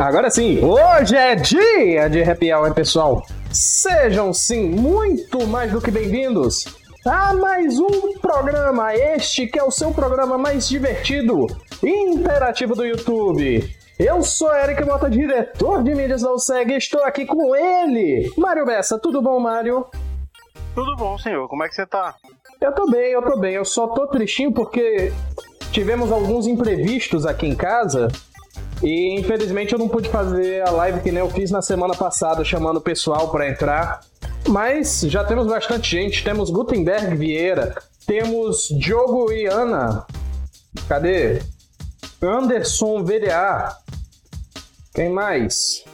Agora sim, hoje é dia de Happy Hour, pessoal. Sejam sim muito mais do que bem-vindos a mais um programa, este que é o seu programa mais divertido e interativo do YouTube. Eu sou Eric Mota, diretor de mídias da USEG, e estou aqui com ele, Mário Bessa. Tudo bom, Mário? Tudo bom, senhor. Como é que você tá? Eu tô bem, eu tô bem. Eu só tô tristinho porque tivemos alguns imprevistos aqui em casa e infelizmente eu não pude fazer a live que nem eu fiz na semana passada, chamando o pessoal para entrar. Mas já temos bastante gente. Temos Gutenberg Vieira, temos Diogo e Ana. Cadê? Anderson VDA. Quem mais?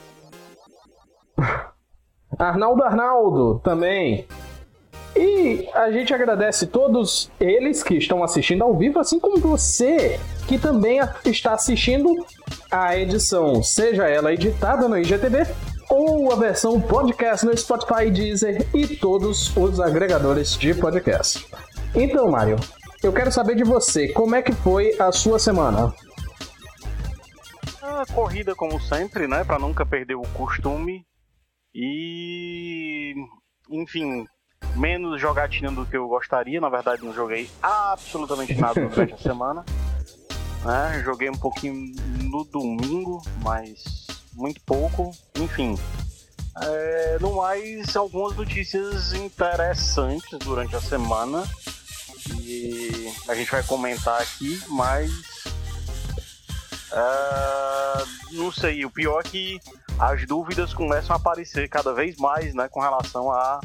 Arnaldo Arnaldo também. E a gente agradece todos eles que estão assistindo ao vivo, assim como você que também está assistindo a edição, seja ela editada no IGTV ou a versão podcast no Spotify, Deezer e todos os agregadores de podcast. Então, Mário, eu quero saber de você, como é que foi a sua semana? A corrida como sempre, né, para nunca perder o costume. E enfim, menos jogatina do que eu gostaria. Na verdade, não joguei absolutamente nada durante a semana. Né? Joguei um pouquinho no domingo, mas muito pouco. Enfim, é, no mais, algumas notícias interessantes durante a semana. E a gente vai comentar aqui, mas. Uh, não sei, o pior é que as dúvidas começam a aparecer cada vez mais né, com relação a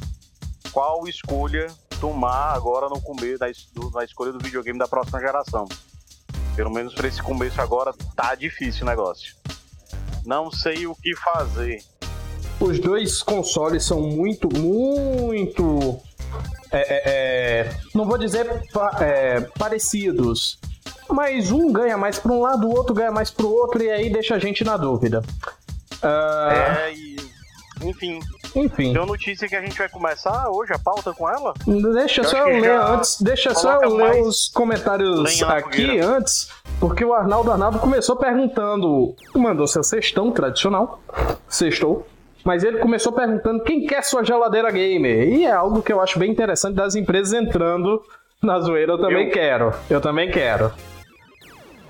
qual escolha tomar agora no começo da, na escolha do videogame da próxima geração. Pelo menos para esse começo agora tá difícil o negócio. Não sei o que fazer. Os dois consoles são muito, muito. É, é, é, não vou dizer é, parecidos, mas um ganha mais para um lado, o outro ganha mais para o outro, e aí deixa a gente na dúvida. Uh... É, e... enfim, enfim. Tem notícia que a gente vai começar hoje a pauta com ela? Deixa eu só eu ler antes, deixa só eu ler os comentários aqui antes, porque o Arnaldo Arnaldo começou perguntando, mandou seu cestão tradicional, sextou, mas ele começou perguntando quem quer sua geladeira gamer, e é algo que eu acho bem interessante das empresas entrando na zoeira, eu também eu... quero, eu também quero.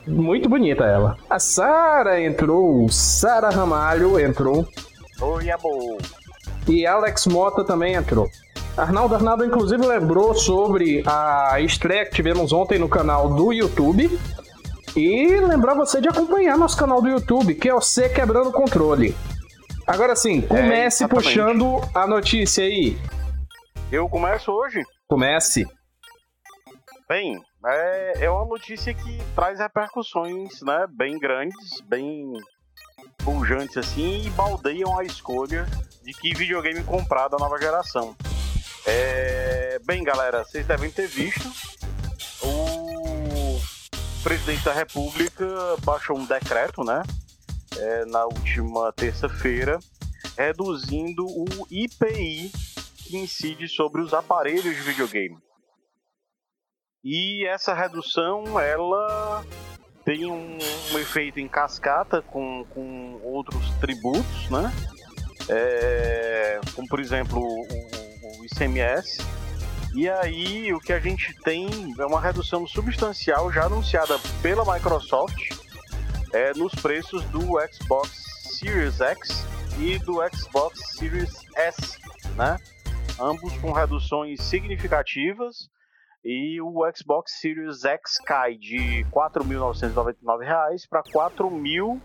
Muito bonita ela. A Sara entrou, Sara Ramalho entrou. Oi, amor. E Alex Mota também entrou. Arnaldo Arnaldo, inclusive, lembrou sobre a estreia que tivemos ontem no canal do YouTube. E lembrar você de acompanhar nosso canal do YouTube, que é o C Quebrando Controle. Agora sim, comece é, puxando a notícia aí. Eu começo hoje? Comece. Bem, é, é uma notícia que traz repercussões né, bem grandes, bem pujantes assim, e baldeiam a escolha de que videogame comprar da nova geração. É... Bem, galera, vocês devem ter visto. O presidente da República baixou um decreto, né? É, na última terça-feira, reduzindo o IPI que incide sobre os aparelhos de videogame. E essa redução, ela tem um, um efeito em cascata com, com outros tributos, né? é, como por exemplo o, o, ICMS. E aí o que a gente tem é uma redução substancial já anunciada pela Microsoft é, nos preços do Xbox Series X e do Xbox Series S, né? Ambos com reduções significativas e o Xbox Series X cai de R$ 4.999 para R$ 4.000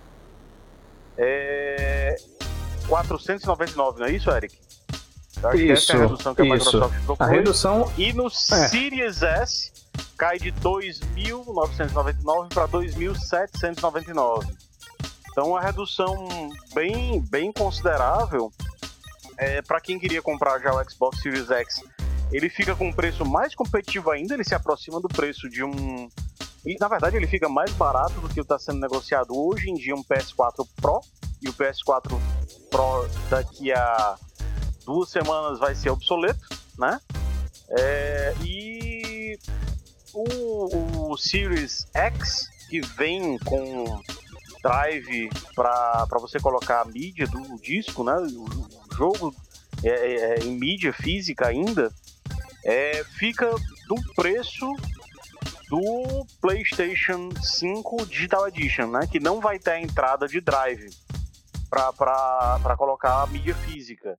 é, 499, não é isso, Eric? Eu acho isso, que essa é a redução que a Microsoft propôs. A redução... E no é. Series S cai de 2.999 para 2.799. Então, uma redução bem, bem considerável. É, para quem queria comprar já o Xbox Series X, ele fica com um preço mais competitivo ainda, ele se aproxima do preço de um. Na verdade, ele fica mais barato do que está sendo negociado hoje em dia um PS4 Pro e o PS4 Pro daqui a duas semanas vai ser obsoleto, né? É, e o, o Series X, que vem com drive para você colocar a mídia do disco, né? O jogo é, é, é, em mídia física ainda, é, fica do preço do PlayStation 5 Digital Edition, né? Que não vai ter a entrada de drive para colocar a mídia física.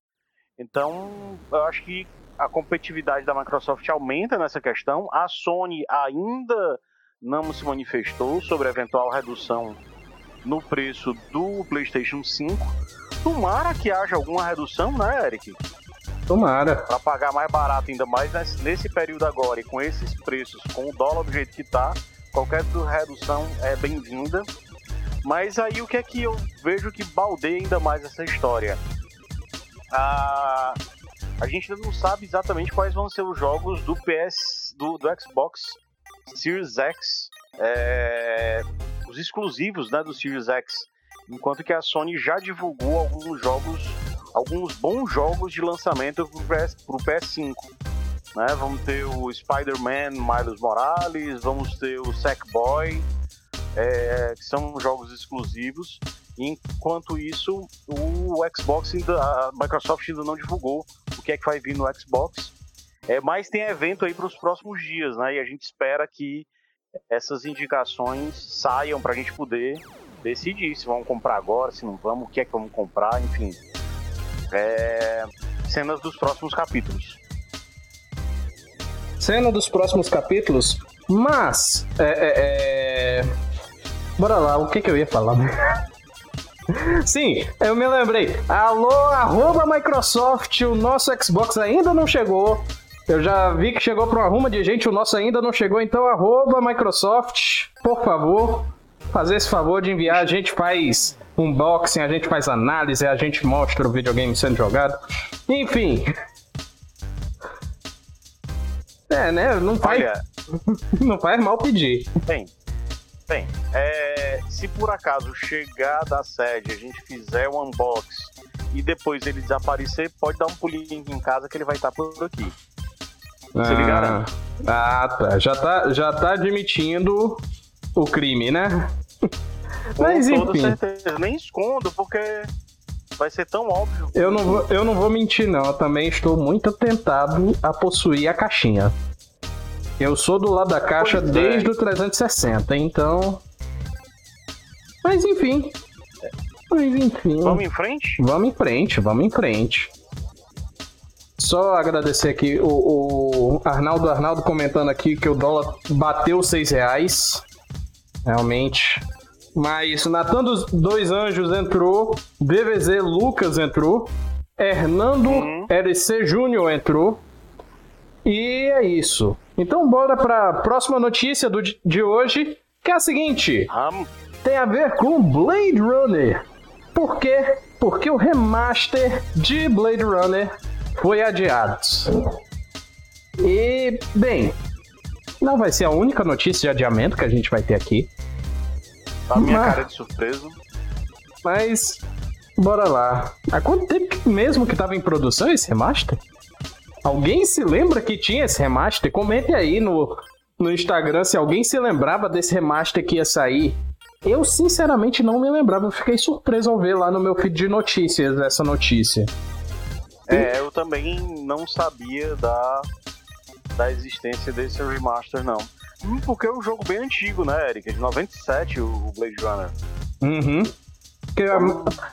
Então, eu acho que a competitividade da Microsoft aumenta nessa questão. A Sony ainda não se manifestou sobre a eventual redução no preço do PlayStation 5. Tomara que haja alguma redução, né, Eric? Tomara. Para pagar mais barato, ainda mais nesse período agora e com esses preços, com o dólar do jeito que tá, qualquer redução é bem-vinda. Mas aí o que é que eu vejo que baldeia ainda mais essa história? A, a gente ainda não sabe exatamente quais vão ser os jogos do PS, do, do Xbox Series X, é, os exclusivos né, do Series X. Enquanto que a Sony já divulgou alguns jogos, alguns bons jogos de lançamento para o PS5. Né? Vamos ter o Spider-Man Miles Morales, vamos ter o Sackboy, é, que são jogos exclusivos. Enquanto isso, o Xbox ainda, a Microsoft ainda não divulgou o que é que vai vir no Xbox. É, mas tem evento aí para os próximos dias, né? E a gente espera que essas indicações saiam para a gente poder decidir se vamos comprar agora, se não vamos, o que é que vamos comprar, enfim. É... Cenas dos próximos capítulos. Cena dos próximos capítulos, mas é, é, é... bora lá, o que que eu ia falar? Sim, eu me lembrei. Alô, arroba Microsoft, o nosso Xbox ainda não chegou. Eu já vi que chegou para uma ruma de gente, o nosso ainda não chegou, então arroba Microsoft, por favor, fazer esse favor de enviar, a gente faz unboxing, a gente faz análise, a gente mostra o videogame sendo jogado. Enfim. É, né? Não faz, Olha, não faz mal pedir. Bem, bem é, se por acaso chegar da sede, a gente fizer um unboxing e depois ele desaparecer, pode dar um pulinho em casa que ele vai estar por aqui. Você ah, ah, tá. Já tá, já tá admitindo o crime, né? Mas Com enfim. certeza. Nem escondo, porque vai ser tão óbvio. Eu não, vou, eu não vou mentir, não. Eu também estou muito tentado a possuir a caixinha. Eu sou do lado da caixa é. desde o 360, então. Mas enfim. Mas enfim. Vamos em frente? Vamos em frente, vamos em frente. Só agradecer aqui o, o, Arnaldo Arnaldo comentando aqui que o dólar bateu seis reais. Realmente. Mas Natan dos Dois Anjos entrou. DVZ Lucas entrou. Hernando uhum. RC Júnior entrou. E é isso. Então bora para a próxima notícia do, de hoje, que é a seguinte. Um. Tem a ver com Blade Runner. Por quê? Porque o remaster de Blade Runner foi adiado. E, bem, não vai ser a única notícia de adiamento que a gente vai ter aqui. A minha mas, cara de surpreso. Mas, bora lá. Há quanto tempo mesmo que estava em produção esse remaster? Alguém se lembra que tinha esse remaster? Comente aí no, no Instagram se alguém se lembrava desse remaster que ia sair. Eu sinceramente não me lembrava, eu fiquei surpreso ao ver lá no meu feed de notícias essa notícia. É, eu também não sabia da, da existência desse remaster, não. Hum, porque é um jogo bem antigo, né, Eric? É de 97 o Blade Runner. Uhum.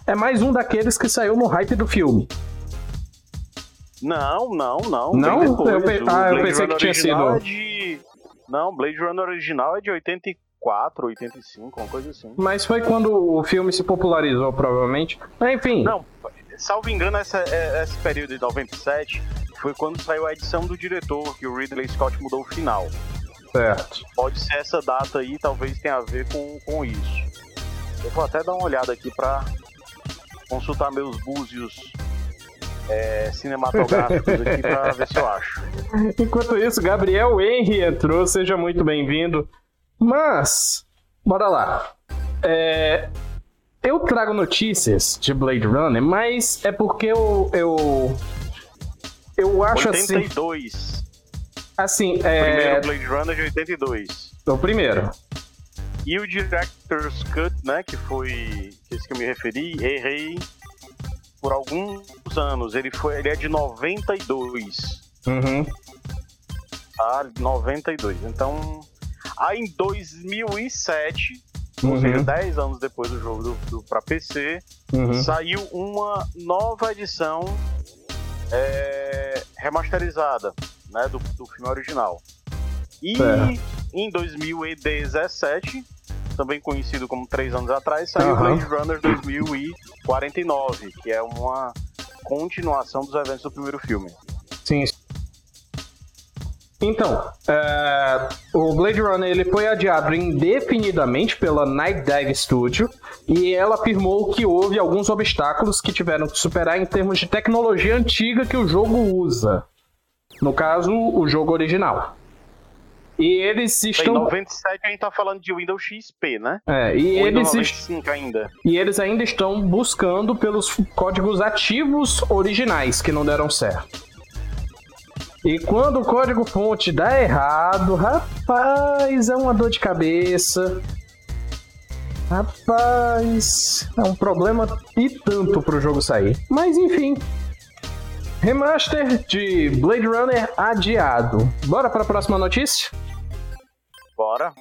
É, é mais um daqueles que saiu no hype do filme. Não, não, não. Não? Eu pe... Ah, eu pensei que tinha sido. É de... Não, Blade Runner original é de 84, 85, uma coisa assim. Mas foi quando o filme se popularizou, provavelmente. Enfim. Não, salvo engano, essa, é, esse período de 97 foi quando saiu a edição do diretor, que o Ridley Scott mudou o final. Certo. Pode ser essa data aí, talvez tenha a ver com, com isso. Eu vou até dar uma olhada aqui para consultar meus búzios é, cinematográficos aqui para ver se eu acho. Enquanto isso, Gabriel Henry entrou, seja muito bem-vindo. Mas, bora lá. É, eu trago notícias de Blade Runner, mas é porque eu. Eu, eu acho 82. assim. Assim, é. O primeiro Blade Runner de 82. O primeiro. E o Director's Cut, né, que foi esse que eu me referi, errei por alguns anos. Ele, foi, ele é de 92. Uhum. Tá, 92. Então, aí em 2007, uhum. ou seja, 10 anos depois do jogo do, do para PC, uhum. saiu uma nova edição é, remasterizada né, do, do filme original. E é. em 2017, também conhecido como três anos atrás, saiu uhum. Blade Runner 2049, que é uma continuação dos eventos do primeiro filme. Sim. Então, é, o Blade Runner ele foi adiado indefinidamente pela Night Dive Studio e ela afirmou que houve alguns obstáculos que tiveram que superar em termos de tecnologia antiga que o jogo usa. No caso, o jogo original. E eles estão. Em 97 a gente tá falando de Windows XP, né? É, e Ou eles. 95 ainda. E eles ainda estão buscando pelos códigos ativos originais que não deram certo. E quando o código fonte dá errado, rapaz, é uma dor de cabeça. Rapaz, é um problema e tanto pro jogo sair. Mas enfim. Remaster de Blade Runner adiado. Bora para a próxima notícia? Bora.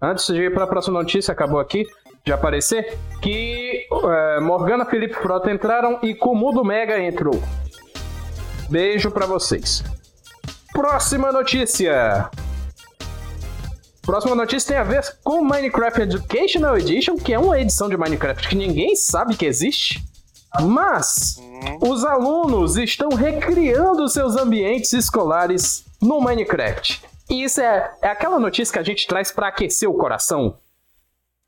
Antes de ir para a próxima notícia, acabou aqui de aparecer que é, Morgana Felipe Frota entraram e Kumudo Mega entrou. Beijo para vocês. Próxima notícia. Próxima notícia tem a ver com Minecraft Educational Edition, que é uma edição de Minecraft que ninguém sabe que existe. Mas uhum. os alunos estão recriando seus ambientes escolares no Minecraft. E isso é, é aquela notícia que a gente traz para aquecer o coração,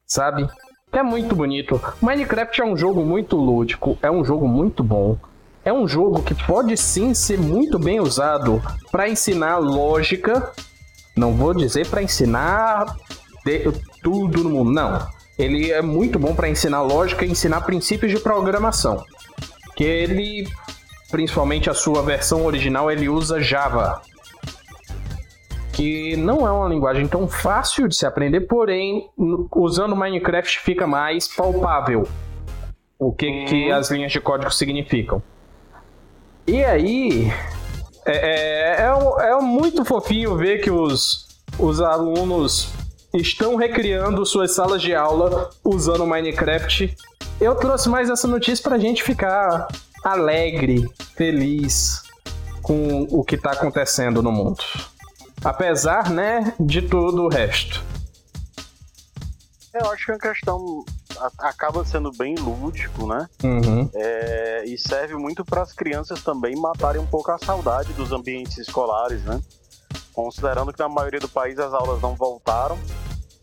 sabe? É muito bonito. Minecraft é um jogo muito lúdico, é um jogo muito bom é um jogo que pode sim ser muito bem usado para ensinar lógica. Não vou dizer para ensinar tudo no mundo, não. Ele é muito bom para ensinar lógica e ensinar princípios de programação. Que ele, principalmente a sua versão original, ele usa Java. Que não é uma linguagem tão fácil de se aprender, porém, usando Minecraft fica mais palpável o que, que as linhas de código significam. E aí, é, é, é, é muito fofinho ver que os, os alunos estão recriando suas salas de aula usando Minecraft. Eu trouxe mais essa notícia pra gente ficar alegre, feliz com o que tá acontecendo no mundo. Apesar, né, de todo o resto. Eu acho que é uma questão acaba sendo bem lúdico, né? Uhum. É, e serve muito para as crianças também matarem um pouco a saudade dos ambientes escolares, né? Considerando que na maioria do país as aulas não voltaram.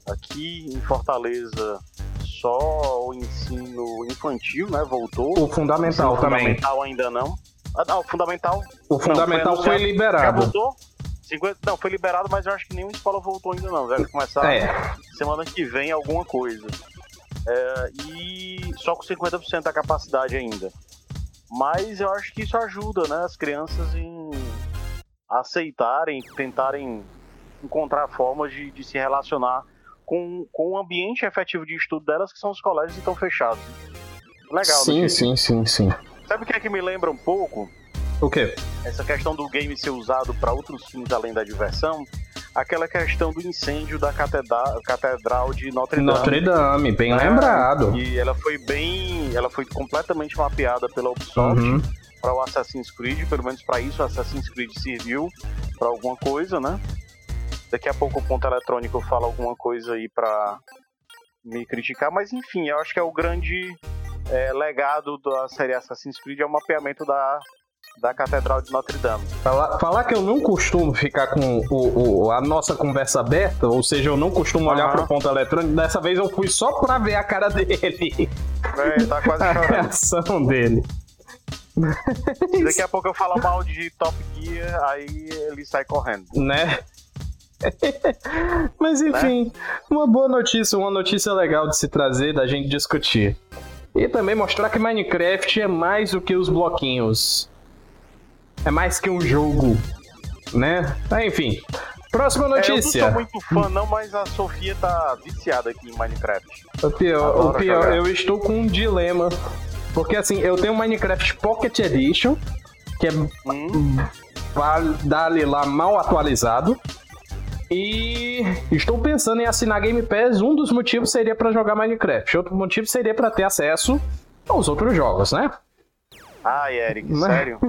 Aqui em Fortaleza só o ensino infantil, né? Voltou. O fundamental o também. fundamental ainda não. Ah, não, o fundamental. O fundamental não, foi, foi liberado. Já voltou? 50, não, foi liberado, mas eu acho que nenhuma escola voltou ainda não. Deve começar é. semana que vem alguma coisa. É, e só com 50% da capacidade ainda. Mas eu acho que isso ajuda, né, as crianças em aceitarem, tentarem encontrar formas de, de se relacionar com, com o ambiente efetivo de estudo delas, que são os colégios que estão fechados. Legal, Sim, sim, sim, sim. Sabe o que é que me lembra um pouco? O quê? Essa questão do game ser usado para outros fins além da diversão aquela questão do incêndio da catedral, catedral de Notre Dame. Notre Dame, bem né? lembrado. E ela foi bem, ela foi completamente mapeada pela Ubisoft uhum. Para o Assassin's Creed, pelo menos para isso o Assassin's Creed serviu para alguma coisa, né? Daqui a pouco o ponto eletrônico fala alguma coisa aí para me criticar, mas enfim, eu acho que é o grande é, legado da série Assassin's Creed é o mapeamento da da Catedral de Notre Dame. Falar, falar que eu não costumo ficar com o, o, a nossa conversa aberta, ou seja, eu não costumo olhar uhum. pro ponto eletrônico, dessa vez eu fui só pra ver a cara dele. É, tá quase chorando. A reação dele. Se daqui a pouco eu falar mal de Top Gear, aí ele sai correndo. Né? Mas enfim, né? uma boa notícia, uma notícia legal de se trazer, da gente discutir. e também mostrar que Minecraft é mais do que os bloquinhos. É mais que um jogo, né? Enfim. Próxima notícia. É, eu não sou muito fã não, mas a Sofia tá viciada aqui em Minecraft. O pior, o pior eu estou com um dilema. Porque assim, eu tenho Minecraft Pocket Edition, que é hum. dali lá mal atualizado. E estou pensando em assinar Game Pass. Um dos motivos seria para jogar Minecraft. Outro motivo seria para ter acesso aos outros jogos, né? Ai, Eric, Mas... sério?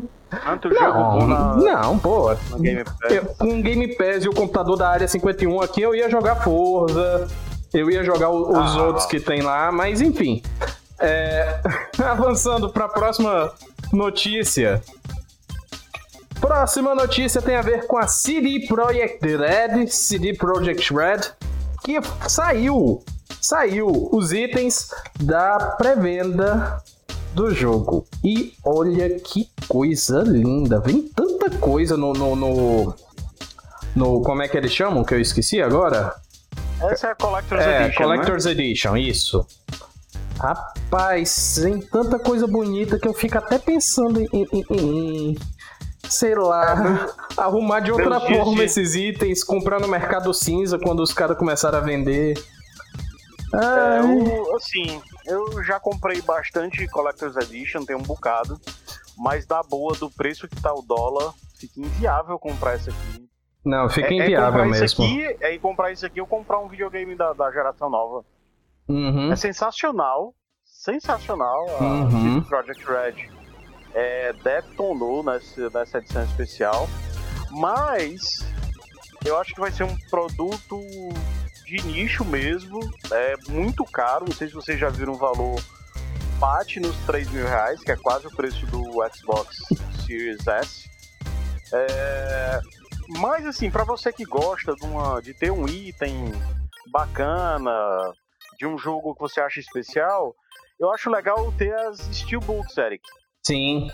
Tanto não, jogo na... Não, pô. Game eu, com Game Pass e o computador da área 51 aqui, eu ia jogar Forza. Eu ia jogar os ah. outros que tem lá, mas enfim. É... Avançando para a próxima notícia. Próxima notícia tem a ver com a CD Projekt Red, CD Projekt Red, que saiu, saiu os itens da pré-venda do jogo. E olha que coisa linda, vem tanta coisa no, no, no, no como é que eles chamam que eu esqueci agora? Essa é a Collector's é, Edition. É, Collector's né? Edition, isso. Rapaz, tem tanta coisa bonita que eu fico até pensando em, em, em, sei lá, arrumar de outra forma de... esses itens, comprar no mercado cinza quando os caras começaram a vender. É, eu, assim, eu já comprei bastante Collector's Edition, tem um bocado, mas da boa, do preço que tá o dólar, fica inviável comprar esse aqui. Não, fica é, é inviável é mesmo. Isso aqui, é comprar isso aqui ou comprar um videogame da, da geração nova. Uhum. É sensacional, sensacional a uhum. Project Red é, detonou nessa, nessa edição especial, mas eu acho que vai ser um produto de nicho mesmo, é muito caro, não sei se vocês já viram o valor, bate nos 3 mil reais, que é quase o preço do Xbox Series S. É, mas assim, para você que gosta de, uma, de ter um item bacana, de um jogo que você acha especial, eu acho legal ter as Steelbooks, Eric. Sim.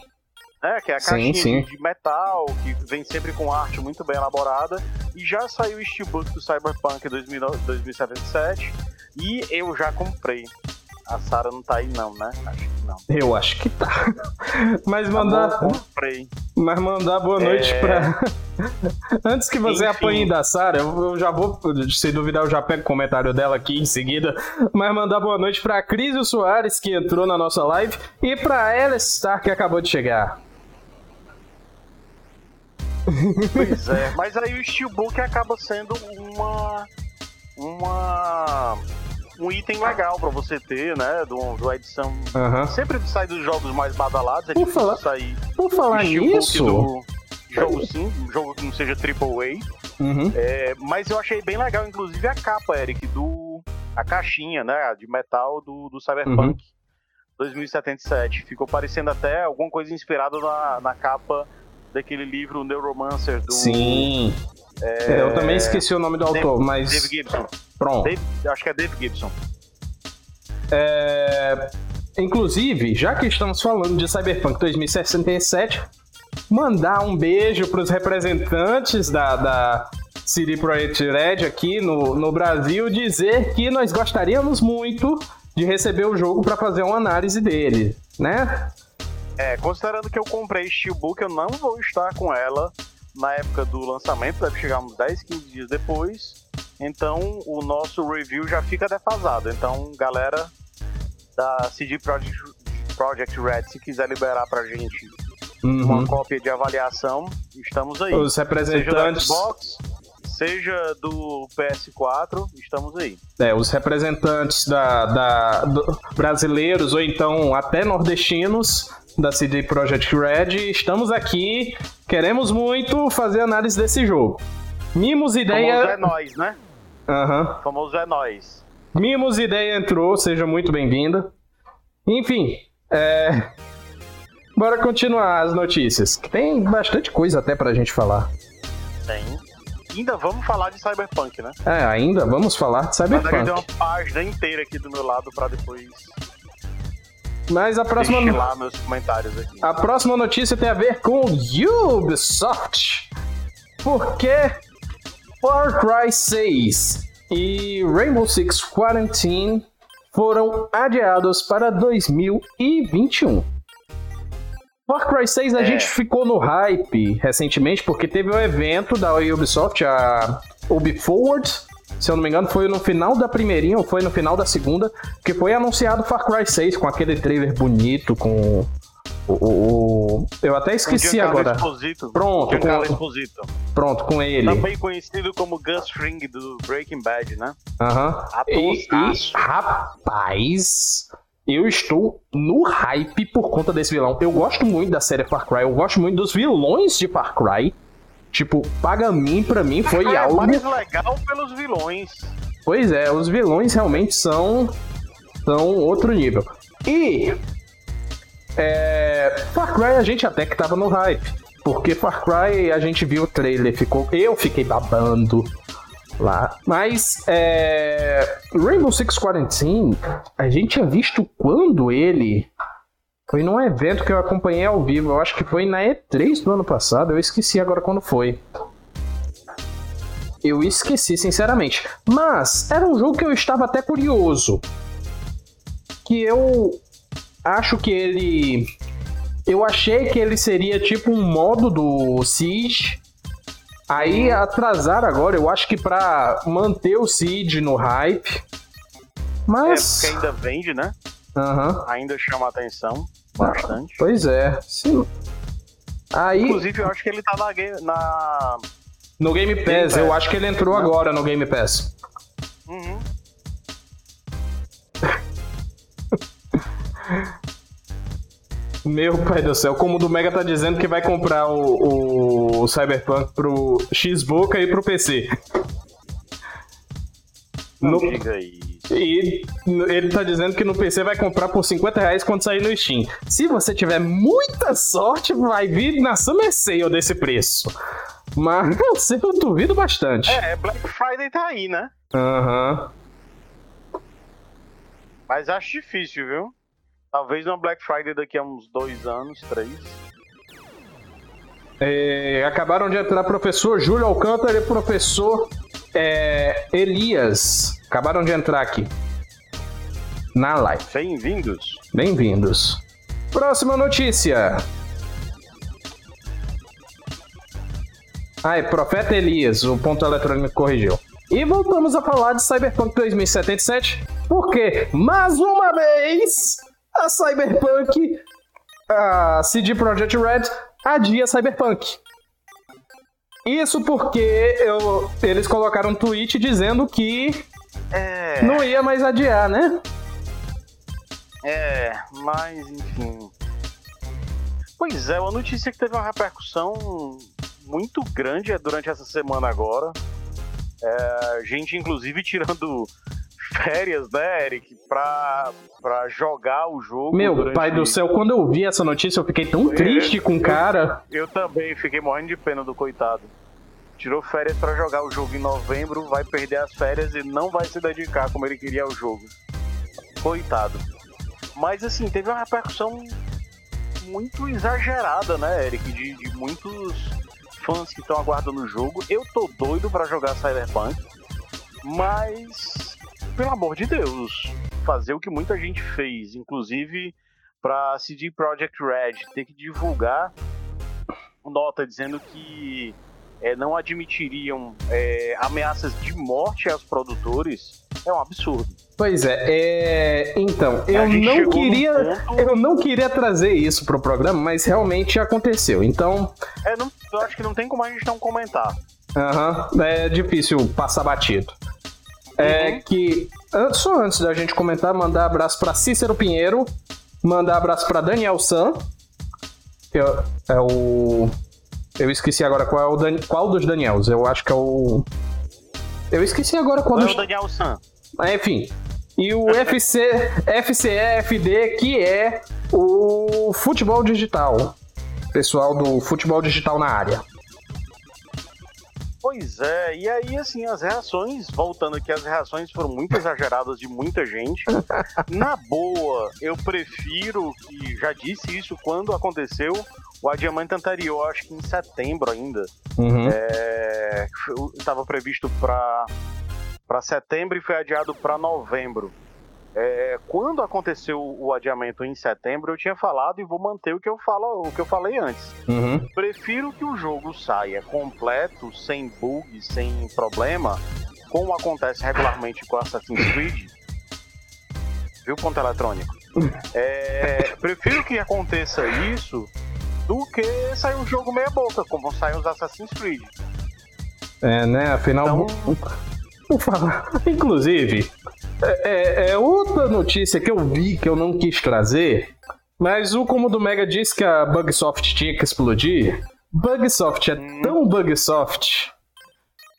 É, que é a caixinha sim, sim. de metal, que vem sempre com arte muito bem elaborada. E já saiu o Steelbook do Cyberpunk 2077. E eu já comprei. A Sarah não tá aí não, né? Acho que não. Eu acho que tá. Mas mandar. Tá comprei. Mas mandar boa noite é... pra. Antes que você Enfim. apanhe da Sarah, eu já vou, se duvidar, eu já pego o comentário dela aqui em seguida. Mas mandar boa noite pra Cris Soares, que entrou na nossa live, e pra Alice Star, que acabou de chegar. Pois é, mas aí o Steelbook acaba sendo uma. Uma um item legal para você ter, né? Do, do edição. Uhum. Sempre sai dos jogos mais badalados, é por falar, sair. Por falar nisso. Do jogo sim, um jogo que não seja AAA. Uhum. É, mas eu achei bem legal, inclusive, a capa, Eric, do. A caixinha, né? De metal do, do Cyberpunk. Uhum. 2077. Ficou parecendo até alguma coisa inspirada na, na capa daquele livro Neuromancer do. Sim. É, eu também esqueci o nome do Dave, autor, mas. Dave Gibson. Pronto. Dave, acho que é Dave Gibson. É... Inclusive, já que estamos falando de Cyberpunk 2067, mandar um beijo para os representantes da, da CD Projekt Red aqui no, no Brasil, dizer que nós gostaríamos muito de receber o jogo para fazer uma análise dele, né? É, considerando que eu comprei Steelbook, eu não vou estar com ela na época do lançamento, deve chegar uns 10, 15 dias depois. Então o nosso review já fica defasado. Então, galera da CD Projekt, Project Red, se quiser liberar pra gente uhum. uma cópia de avaliação, estamos aí. Os representantes. Seja do Xbox, seja do PS4, estamos aí. É, os representantes da, da do, brasileiros ou então até nordestinos da CD Projekt Red, estamos aqui, queremos muito fazer análise desse jogo. Mimos ideia. Famoso é nós, né? Aham. Uhum. Famoso é nós. Mimos ideia entrou, seja muito bem-vinda. Enfim, é... bora continuar as notícias. Tem bastante coisa até pra gente falar. Tem. Ainda vamos falar de Cyberpunk, né? É, ainda vamos falar de Cyberpunk. Mas uma página inteira aqui do meu lado pra depois mas a próxima. Deixe lá meus comentários aqui. A próxima notícia tem a ver com Ubisoft. Porque Far Cry 6 e Rainbow Six Quarantine foram adiados para 2021. Far Cry 6 a é. gente ficou no hype recentemente porque teve um evento da Ubisoft, a Ubi Forward, se eu não me engano, foi no final da primeirinha ou foi no final da segunda, que foi anunciado Far Cry 6 com aquele trailer bonito, com o, o, eu até esqueci agora. Exposito. Pronto, com, Exposito. pronto, com ele. Também conhecido como Gus Fring do Breaking Bad, né? Aham. Uhum. E, e, rapaz, eu estou no hype por conta desse vilão. Eu gosto muito da série Far Cry, eu gosto muito dos vilões de Far Cry. Tipo, Paga-mim pra mim foi é algo. mais legal pelos vilões. Pois é, os vilões realmente são. são outro nível. E é, Far Cry a gente até que tava no hype. Porque Far Cry a gente viu o trailer, ficou, eu fiquei babando lá. Mas é, Rainbow Six Quarantine, a gente tinha visto quando ele. Foi num evento que eu acompanhei ao vivo. Eu acho que foi na E3 do ano passado. Eu esqueci agora quando foi. Eu esqueci, sinceramente. Mas era um jogo que eu estava até curioso. Que eu acho que ele. Eu achei que ele seria tipo um modo do Siege. Aí atrasar agora, eu acho que pra manter o Siege no hype. Mas. É, porque ainda vende, né? Uhum. Ainda chama atenção bastante. Pois é. Sim. Aí... Inclusive, eu acho que ele tá na. na... No Game Pass, Game Pass, eu acho que ele entrou agora no Game Pass. Uhum. Meu pai do céu, como o do Mega tá dizendo que vai comprar o, o Cyberpunk pro Xbox e pro PC. Não no... diga isso. E ele tá dizendo que no PC vai comprar por 50 reais quando sair no Steam. Se você tiver muita sorte, vai vir na Summer Sale desse preço. Mas eu duvido bastante. É, Black Friday tá aí, né? Aham. Uhum. Mas acho difícil, viu? Talvez uma Black Friday daqui a uns dois anos, três. É, acabaram de entrar professor Júlio Alcântara e professor é, Elias. Acabaram de entrar aqui. Na live. Bem-vindos. Bem-vindos. Próxima notícia. Ah, é Profeta Elias, o ponto eletrônico corrigiu. E voltamos a falar de Cyberpunk 2077, porque, mais uma vez, a Cyberpunk, a CD Projekt Red, adia Cyberpunk. Isso porque eu, eles colocaram um tweet dizendo que é... não ia mais adiar, né? É, mas enfim. Pois é, uma notícia que teve uma repercussão muito grande durante essa semana agora. É, gente, inclusive, tirando férias, né, Eric, pra, pra jogar o jogo. Meu pai do céu, quando eu vi essa notícia, eu fiquei tão triste com o cara. Eu, eu também fiquei morrendo de pena do coitado. Tirou férias para jogar o jogo em novembro, vai perder as férias e não vai se dedicar como ele queria ao jogo. Coitado. Mas assim, teve uma repercussão muito exagerada, né, Eric? De, de muitos fãs que estão aguardando o jogo. Eu tô doido para jogar Cyberpunk, mas pelo amor de Deus, fazer o que muita gente fez, inclusive para CD Projekt Red ter que divulgar nota dizendo que é, não admitiriam é, ameaças de morte aos produtores é um absurdo. Pois é, é... então eu não queria, ponto... eu não queria trazer isso pro programa, mas realmente aconteceu. Então, é, não, eu acho que não tem como a gente não comentar. Aham, uhum, é difícil passar batido é uhum. que só antes da gente comentar, mandar abraço para Cícero Pinheiro, mandar abraço para Daniel San, que é, é, o eu esqueci agora qual é o Dan... qual dos Daniels. Eu acho que é o eu esqueci agora qual, qual dos... é o Daniel San. Ah, enfim. E o FC FCEFD, que é o futebol digital. Pessoal do futebol digital na área. Pois é, e aí assim, as reações, voltando aqui, as reações foram muito exageradas de muita gente. Na boa, eu prefiro que, já disse isso quando aconteceu, o adiamento anterior, acho que em setembro ainda, uhum. estava é, previsto para para setembro e foi adiado para novembro. É, quando aconteceu o adiamento em setembro, eu tinha falado e vou manter o que eu falo, o que eu falei antes. Uhum. Prefiro que o jogo saia completo, sem bug, sem problema, como acontece regularmente com Assassin's Creed. Viu, ponto eletrônico? É, prefiro que aconteça isso do que sair um jogo meia boca, como saem os Assassin's Creed. É, né? Afinal, então... por falar. Inclusive, é, é, é, outra notícia que eu vi que eu não quis trazer, mas o como do Mega disse que a Bugsoft tinha que explodir. Bugsoft é hum. tão Bugsoft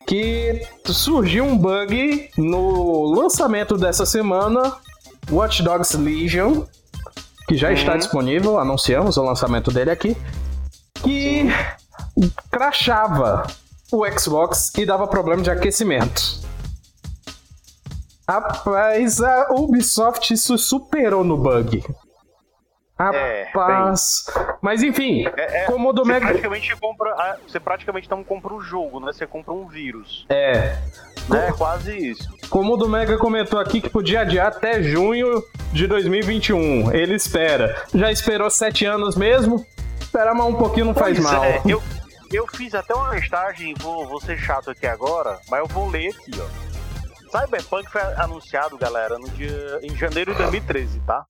que surgiu um bug no lançamento dessa semana, Watch Dogs Legion, que já está uhum. disponível, anunciamos o lançamento dele aqui, que crachava o Xbox e dava problema de aquecimento. Rapaz, a Ubisoft isso superou no bug. Rapaz. É. Mas enfim, é, é, como o do Mega. Praticamente compra, ah, você praticamente não compra um jogo, né? Você compra um vírus. É. É quase isso. Como o do Mega comentou aqui que podia adiar até junho de 2021. Ele espera. Já esperou sete anos mesmo? Esperar mais um pouquinho não pois faz mal. É, eu, eu fiz até uma listagem, vou, vou ser chato aqui agora, mas eu vou ler aqui, ó. Cyberpunk foi anunciado, galera, no dia em janeiro de 2013, tá?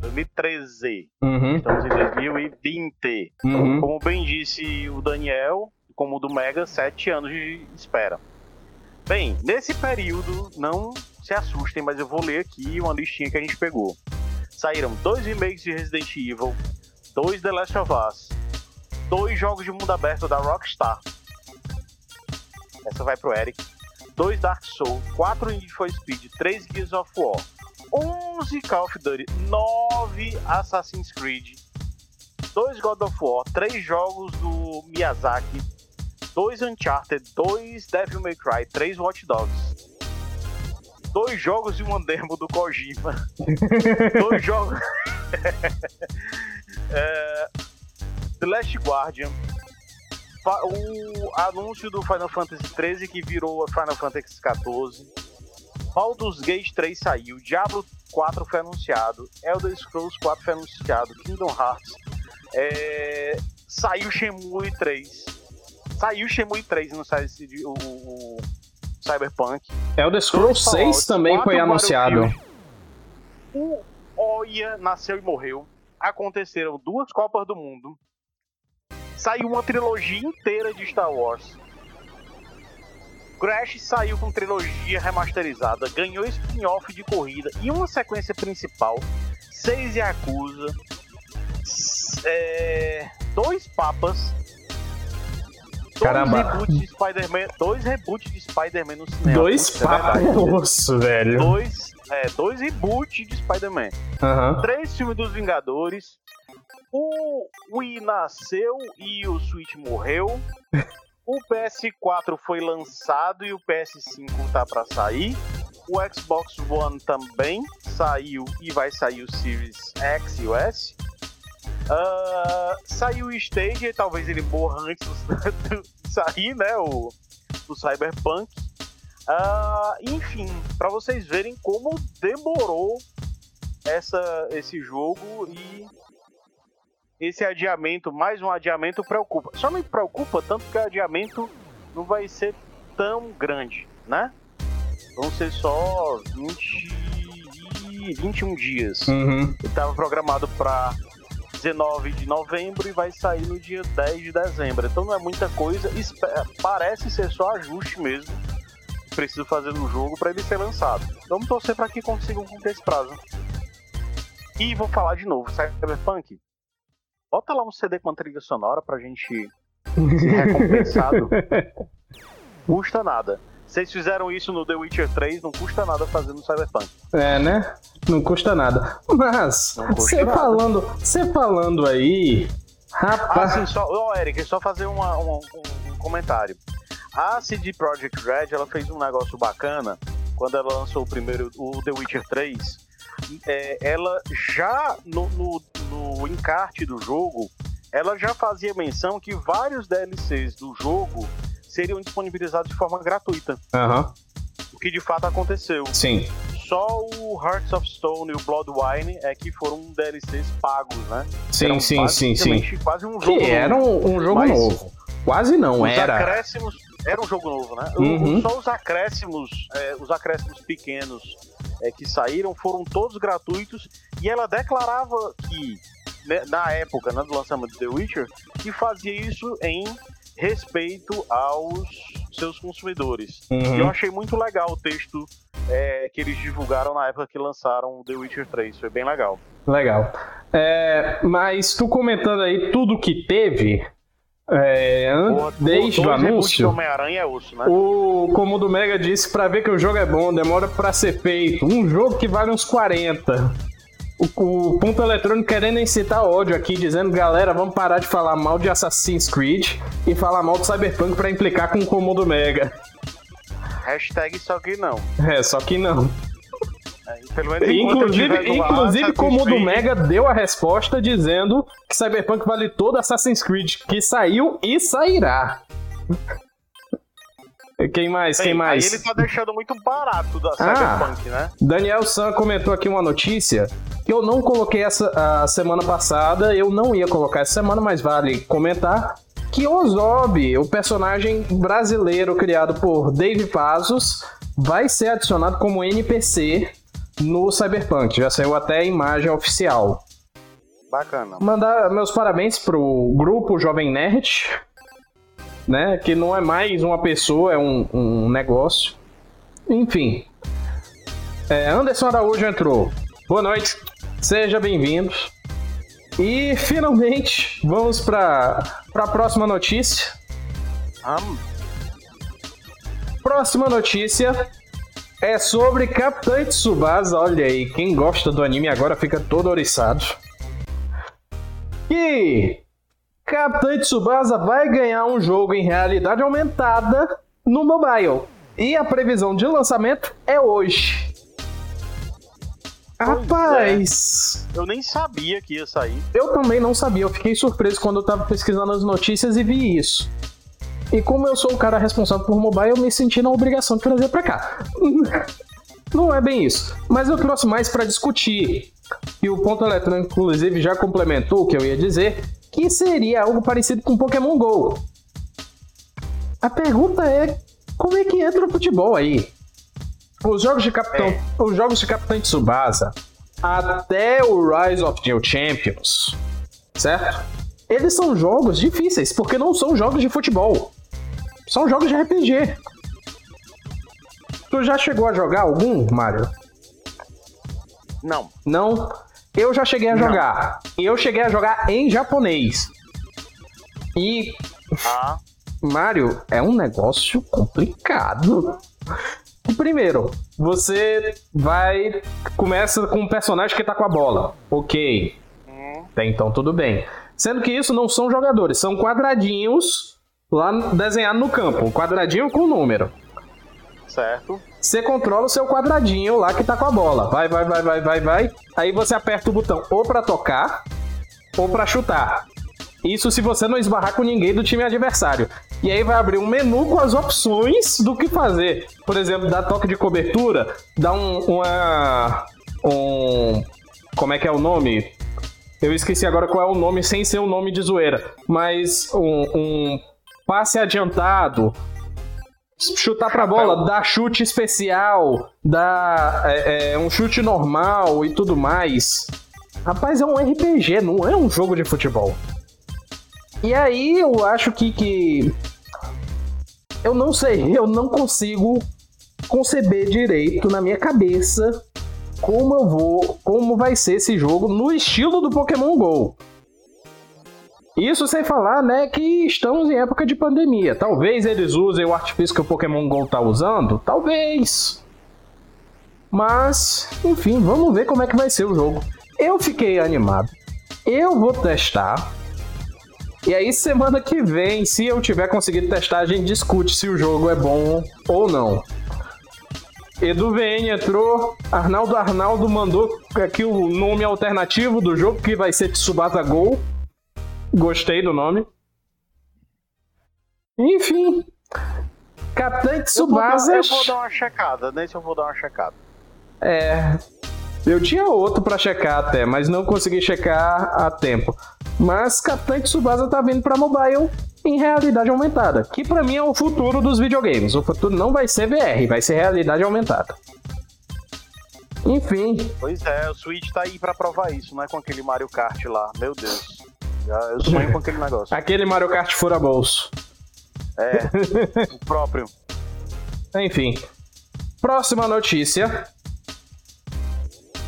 2013. Uhum. Estamos em 2020. Uhum. Como bem disse o Daniel, como o do Mega, sete anos de espera. Bem, nesse período, não se assustem, mas eu vou ler aqui uma listinha que a gente pegou. Saíram dois remakes de Resident Evil, dois The Last of Us, dois jogos de mundo aberto da Rockstar. Essa vai pro Eric. Dois Dark Souls, quatro Need for Speed, três Gears of War, 11 Call of Duty, 9 Assassin's Creed, 2 God of War, 3 jogos do Miyazaki, 2 Uncharted, 2 Devil May Cry, 3 Watch Dogs. Dois jogos e uma demo do Kojima. dois jogos. é... The Last Guardian. O anúncio do Final Fantasy XIII que virou Final Fantasy XIV. Baldur's Gate 3 saiu, Diablo 4 foi anunciado, Elder Scrolls 4 foi anunciado, Kingdom Hearts, é... saiu Shenmue 3, saiu Shenmue 3 no site o, o, Cyberpunk. Elder Scrolls 6 também foi anunciado. O Oya nasceu e morreu. Aconteceram duas Copas do Mundo. Saiu uma trilogia inteira de Star Wars. Crash saiu com trilogia remasterizada, ganhou spin-off de corrida e uma sequência principal, seis Yakuza, é, dois papas, Caramba. dois reboots de Spider-Man, dois reboots de Spider-Man no cinema. Dois papas, é velho. Dois, é, dois reboots de Spider-Man. Uhum. Três filmes dos Vingadores. O Wii nasceu e o Switch morreu. O PS4 foi lançado e o PS5 tá para sair. O Xbox One também saiu e vai sair o Series X e o S. Uh, saiu o Stage, talvez ele morra antes de sair, né? O, Cyberpunk. Uh, enfim, para vocês verem como demorou essa, esse jogo e esse adiamento, mais um adiamento, preocupa. Só me preocupa tanto que o adiamento não vai ser tão grande, né? Vão ser só 20 21 dias. Uhum. Estava programado para 19 de novembro e vai sair no dia 10 de dezembro. Então não é muita coisa. Parece ser só ajuste mesmo. Preciso fazer no jogo para ele ser lançado. Vamos torcer para que consigam cumprir esse prazo. E vou falar de novo: Cyberpunk Bota lá um CD com a trilha sonora pra gente ser recompensado. custa nada. Vocês fizeram isso no The Witcher 3, não custa nada fazer no Cyberpunk. É, né? Não custa nada. Mas, você falando, você falando aí, rapaz. Ah, sim, só, oh, Eric, só fazer uma, uma, um, um comentário. A CD Projekt Red, ela fez um negócio bacana quando ela lançou o primeiro, o The Witcher 3 é, ela já no, no, no encarte do jogo, ela já fazia menção que vários DLCs do jogo seriam disponibilizados de forma gratuita. Uhum. O que de fato aconteceu. Sim. Só o Hearts of Stone e o Bloodwine é que foram DLCs pagos, né? Sim, sim, sim, sim. Quase um jogo que era um, um jogo novo. Quase não, os era. Acréscimos, era um jogo novo, né? Uhum. Só os acréscimos, é, os acréscimos pequenos é, que saíram foram todos gratuitos e ela declarava que né, na época né, do lançamento de The Witcher que fazia isso em respeito aos seus consumidores. Uhum. E eu achei muito legal o texto é, que eles divulgaram na época que lançaram The Witcher 3. Foi bem legal. Legal. É, mas tu comentando aí tudo que teve, é, desde o anúncio. Homem-Aranha é osso, né? O Comodo Mega disse para ver que o jogo é bom, demora para ser feito. Um jogo que vale uns 40. O, o ponto eletrônico querendo incitar ódio aqui, dizendo, galera, vamos parar de falar mal de Assassin's Creed e falar mal do Cyberpunk para implicar com o Comodo Mega. Hashtag só que não. É, só que não. Inclusive, inclusive como o do Mega deu a resposta dizendo que Cyberpunk vale todo Assassin's Creed que saiu e sairá. Quem mais? Bem, Quem mais? Aí ele tá deixando muito barato da Cyberpunk, ah, né? Daniel San comentou aqui uma notícia que eu não coloquei essa a semana passada, eu não ia colocar essa semana, mas vale comentar que Ozob, o personagem brasileiro criado por Dave Pazos, vai ser adicionado como NPC no Cyberpunk. Já saiu até a imagem oficial. Bacana. Mandar meus parabéns pro grupo Jovem Nerd, né? Que não é mais uma pessoa, é um, um negócio. Enfim. É, Anderson Araújo entrou. Boa noite, seja bem-vindo. E finalmente vamos para a próxima notícia. Um. Próxima notícia é sobre Capitã Tsubasa. Olha aí, quem gosta do anime agora fica todo oriçado. E Capitã Tsubasa vai ganhar um jogo em realidade aumentada no mobile. E a previsão de lançamento é hoje. Pois Rapaz! É. Eu nem sabia que ia sair. Eu também não sabia. Eu fiquei surpreso quando eu tava pesquisando as notícias e vi isso. E como eu sou o cara responsável por mobile, eu me senti na obrigação de trazer para cá. Não é bem isso. Mas eu trouxe mais para discutir. E o ponto eletrônico, inclusive, já complementou o que eu ia dizer, que seria algo parecido com Pokémon GO. A pergunta é: como é que entra o futebol aí? Os jogos de Capitão, é. os jogos de Capitão Tsubasa até o Rise of the Champions, certo? Eles são jogos difíceis porque não são jogos de futebol. São jogos de RPG. Tu já chegou a jogar algum, Mario? Não. Não? Eu já cheguei a Não. jogar. Eu cheguei a jogar em japonês. E. Ah. Mario é um negócio complicado. Primeiro, você vai. Começa com um personagem que tá com a bola. Ok. Hum. Até então tudo bem. Sendo que isso não são jogadores, são quadradinhos lá desenhado no campo, um quadradinho com número. Certo. Você controla o seu quadradinho lá que tá com a bola. Vai, vai, vai, vai, vai, vai. Aí você aperta o botão ou para tocar ou para chutar. Isso se você não esbarrar com ninguém do time adversário. E aí vai abrir um menu com as opções do que fazer. Por exemplo, dar toque de cobertura, dar um, uma. Um. Como é que é o nome? Eu esqueci agora qual é o nome sem ser o um nome de zoeira. Mas um, um passe adiantado, chutar pra bola, dar chute especial, dar é, é, um chute normal e tudo mais. Rapaz, é um RPG, não é um jogo de futebol. E aí eu acho que, que. Eu não sei, eu não consigo conceber direito na minha cabeça como eu vou, como vai ser esse jogo no estilo do Pokémon GO. Isso sem falar, né, que estamos em época de pandemia. Talvez eles usem o artifício que o Pokémon GO tá usando, talvez. Mas, enfim, vamos ver como é que vai ser o jogo. Eu fiquei animado. Eu vou testar. E aí, semana que vem, se eu tiver conseguido testar, a gente discute se o jogo é bom ou não. Edu VN entrou, Arnaldo Arnaldo mandou aqui o nome alternativo do jogo, que vai ser Tsubasa Go. Gostei do nome. Enfim. Capitã Tsubasa. Eu, eu vou dar uma checada, nesse eu vou dar uma checada. É. Eu tinha outro para checar até, mas não consegui checar a tempo. Mas Capitã Tsubasa tá vindo para mobile em realidade aumentada, que para mim é o futuro dos videogames. O futuro não vai ser VR, vai ser realidade aumentada. Enfim. Pois é, o Switch tá aí para provar isso, não é com aquele Mario Kart lá. Meu Deus. Eu sonho com aquele negócio. Aquele Mario Kart fura bolso. É, o próprio. Enfim. Próxima notícia.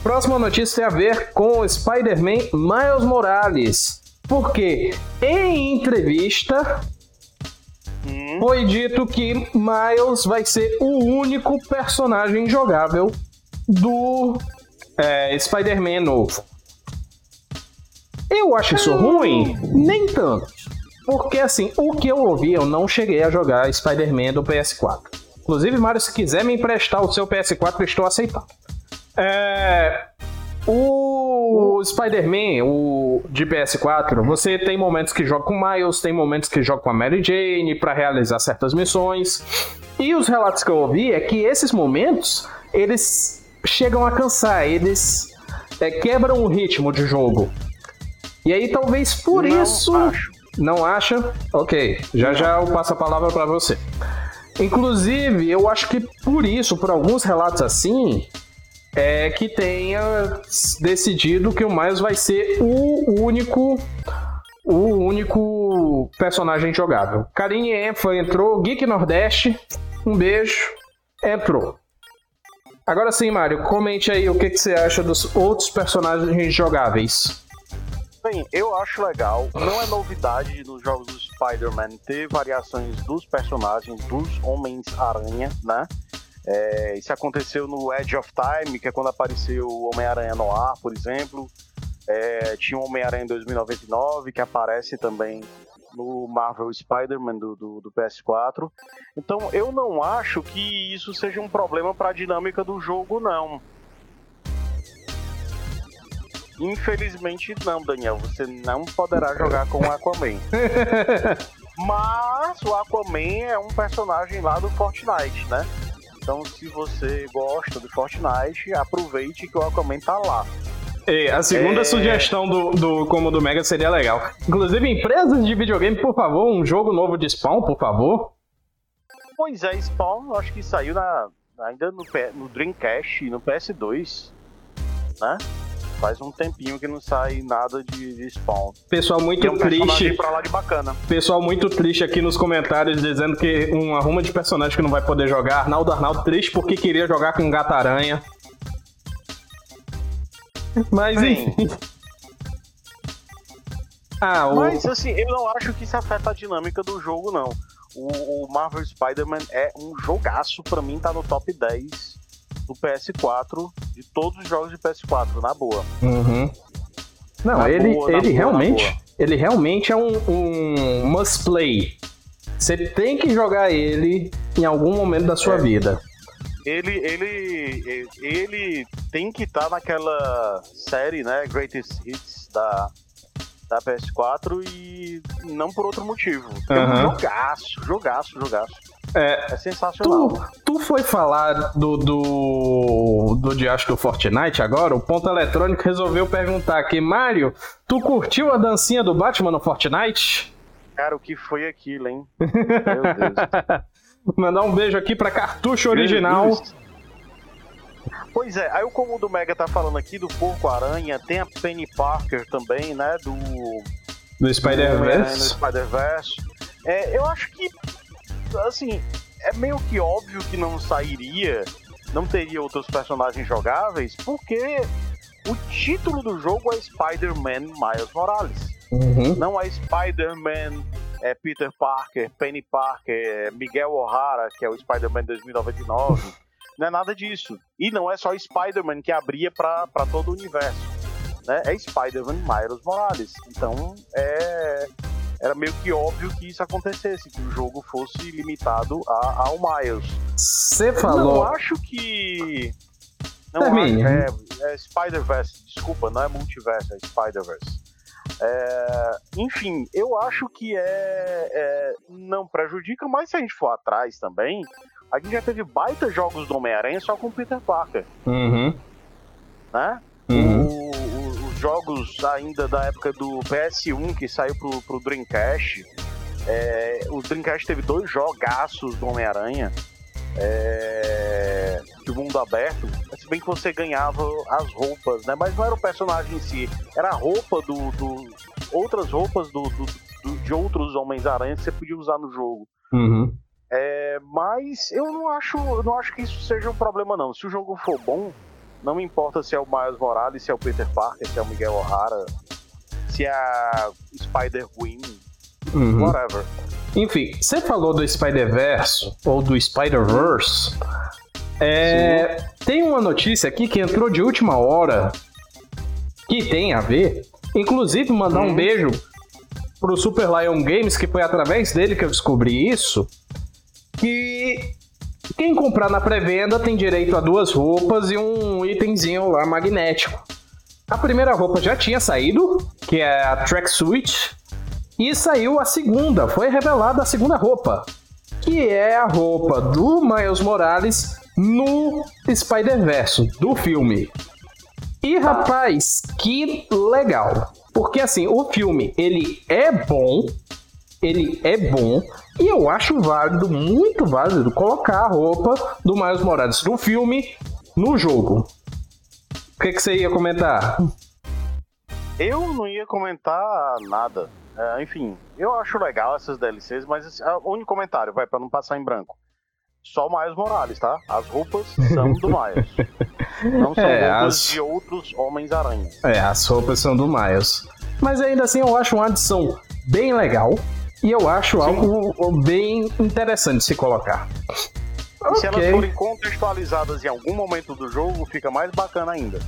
Próxima notícia tem a ver com Spider-Man Miles Morales. Porque em entrevista hum. foi dito que Miles vai ser o único personagem jogável do é, Spider-Man novo. Eu acho isso ruim? Nem tanto. Porque assim, o que eu ouvi, eu não cheguei a jogar Spider-Man do PS4. Inclusive, Mario, se quiser me emprestar o seu PS4, eu estou aceitando. É... O Spider-Man, o de PS4, você tem momentos que joga com Miles, tem momentos que joga com a Mary Jane para realizar certas missões. E os relatos que eu ouvi é que esses momentos, eles chegam a cansar, eles é, quebram o ritmo de jogo. E aí talvez por não isso. Acho. Não acha? Ok, já não. já eu passo a palavra para você. Inclusive, eu acho que por isso, por alguns relatos assim, é que tenha decidido que o Miles vai ser o único o único personagem jogável. Karine Enfa entrou, Geek Nordeste, um beijo, entrou. Agora sim, Mário, comente aí o que, que você acha dos outros personagens jogáveis. Bem, eu acho legal. Não é novidade nos jogos do Spider-Man ter variações dos personagens, dos Homens-Aranha, né? É, isso aconteceu no Edge of Time, que é quando apareceu o Homem-Aranha no ar, por exemplo. É, tinha o Homem-Aranha em 2099, que aparece também no Marvel Spider-Man do, do, do, PS4. Então eu não acho que isso seja um problema para a dinâmica do jogo, não. Infelizmente não, Daniel. Você não poderá jogar com o Aquaman. Mas o Aquaman é um personagem lá do Fortnite, né? Então, se você gosta do Fortnite, aproveite que o Aquaman tá lá. E a segunda é... sugestão do, do como do Mega seria legal. Inclusive, empresas de videogame, por favor, um jogo novo de Spawn, por favor. Pois é, Spawn, acho que saiu na, ainda no, no Dreamcast e no PS2, né? Faz um tempinho que não sai nada de, de Spawn. Pessoal muito um triste. Pra lá de bacana. Pessoal muito triste aqui nos comentários dizendo que um arruma de personagem que não vai poder jogar. Arnaldo Arnaldo triste porque queria jogar com Gata Aranha. Mas Bem, enfim. Ah, o... Mas assim, eu não acho que isso afeta a dinâmica do jogo, não. O, o Marvel Spider-Man é um jogaço, pra mim tá no top 10 do PS4, de todos os jogos de PS4, na boa. Uhum. Não, na ele, boa, ele boa, realmente. Ele realmente é um, um must play. Você tem que jogar ele em algum momento da sua é. vida. Ele, ele, ele tem que estar tá naquela série, né, Greatest Hits da, da PS4 e não por outro motivo. É um jogaço, jogaço, jogaço. É, é sensacional. Tu, tu foi falar do, do, do Diacho do Fortnite agora? O Ponto Eletrônico resolveu perguntar aqui, Mário, tu curtiu a dancinha do Batman no Fortnite? Cara, o que foi aquilo, hein? Meu Deus. Mandar um beijo aqui pra Cartucho Original. Pois é, aí como o do Mega tá falando aqui do Porco Aranha, tem a Penny Parker também, né? Do. Do Spider-Verse. Spider-Verse. É, eu acho que assim, é meio que óbvio que não sairia, não teria outros personagens jogáveis, porque o título do jogo é Spider-Man Miles Morales. Uhum. Não é Spider-Man é Peter Parker, Penny Parker, é Miguel O'Hara, que é o Spider-Man 2099. não é nada disso. E não é só Spider-Man que abria para todo o universo. Né? É Spider-Man Miles Morales. Então é era meio que óbvio que isso acontecesse, que o jogo fosse limitado a, ao Miles. Você falou. Não acho que. Não Termine. acho. É, é Spider-Verse, desculpa, não é multiverso, é Spider-Verse. É, enfim, eu acho que é, é, não prejudica, mas se a gente for atrás também, A gente já teve baita jogos do Homem-Aranha só com o Peter Parker. Uhum. Né? Uhum. O, jogos ainda da época do PS1 que saiu pro, pro Dreamcast. É, o Dreamcast teve dois jogaços do Homem-Aranha. É, de mundo aberto, se bem que você ganhava as roupas, né? Mas não era o personagem em si, era a roupa do. do outras roupas do, do, do de outros Homens-Aranha que você podia usar no jogo. Uhum. É, mas eu não acho, eu não acho que isso seja um problema não. Se o jogo for bom, não me importa se é o Miles Morales, se é o Peter Parker, se é o Miguel O'Hara, se é a Spider-Gwen, uhum. whatever. Enfim, você falou do Spider-Verse ou do Spider-Verse. É, tem uma notícia aqui que entrou de última hora que tem a ver. Inclusive, mandar um uhum. beijo pro Super Lion Games, que foi através dele que eu descobri isso que quem comprar na pré-venda tem direito a duas roupas e um itemzinho lá magnético. A primeira roupa já tinha saído, que é a Tracksuit, e saiu a segunda, foi revelada a segunda roupa, que é a roupa do Miles Morales no Spider-Verse do filme. E rapaz, que legal. Porque assim, o filme, ele é bom, ele é bom e eu acho válido, muito válido, colocar a roupa do Miles Morales do filme no jogo. O que, que você ia comentar? Eu não ia comentar nada. É, enfim, eu acho legal essas DLCs, mas é o único comentário, vai, para não passar em branco. Só o Miles Morales, tá? As roupas são do Miles. Não são é, roupas as... de outros Homens-Aranha. É, as roupas são do Miles. Mas ainda assim eu acho uma adição bem legal. E eu acho Sim. algo bem interessante de se colocar. Okay. Se elas forem contextualizadas em algum momento do jogo, fica mais bacana ainda.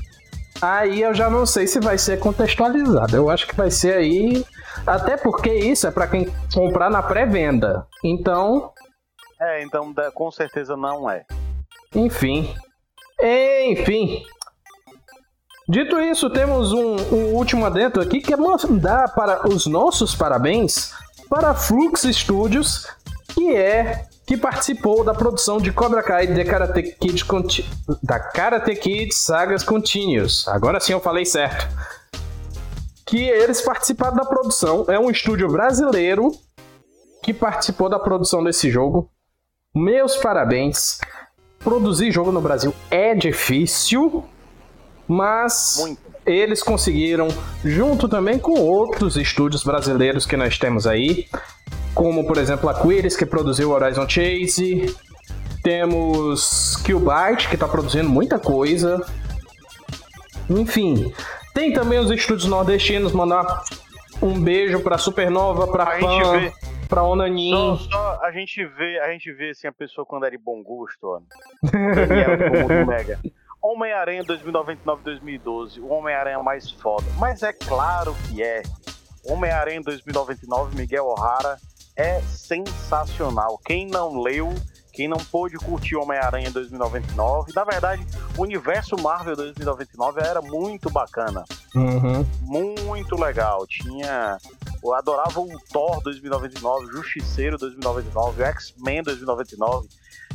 Aí eu já não sei se vai ser contextualizado. Eu acho que vai ser aí. Até porque isso é para quem comprar na pré-venda. Então. É, então com certeza não é. Enfim. Enfim. Dito isso, temos um, um último adentro aqui que é mandar para os nossos parabéns para Flux Studios, que é que participou da produção de Cobra Kai The Karate Kid Conti da Karate Kid Sagas Continuous. Agora sim eu falei certo. Que eles participaram da produção, é um estúdio brasileiro que participou da produção desse jogo. Meus parabéns. Produzir jogo no Brasil é difícil, mas Muito eles conseguiram, junto também com outros estúdios brasileiros que nós temos aí, como por exemplo a Quiris, que produziu Horizon Chase, temos Killbyte, que está produzindo muita coisa. Enfim, tem também os estúdios nordestinos, mandar um beijo pra Supernova, pra a Fan, pra Onanin. Só, só, a gente vê, a gente vê assim, a pessoa quando é de bom gosto, ó. Daniel, Mega. Homem-Aranha 2099-2012, o Homem-Aranha mais foda. Mas é claro que é. Homem-Aranha 2099, Miguel O'Hara, é sensacional. Quem não leu, quem não pôde curtir Homem-Aranha 2099, na verdade, o universo Marvel 2099 era muito bacana. Uhum. Muito legal. Tinha. Eu adorava o Thor 2099, Justiceiro 2099, X-Men 2099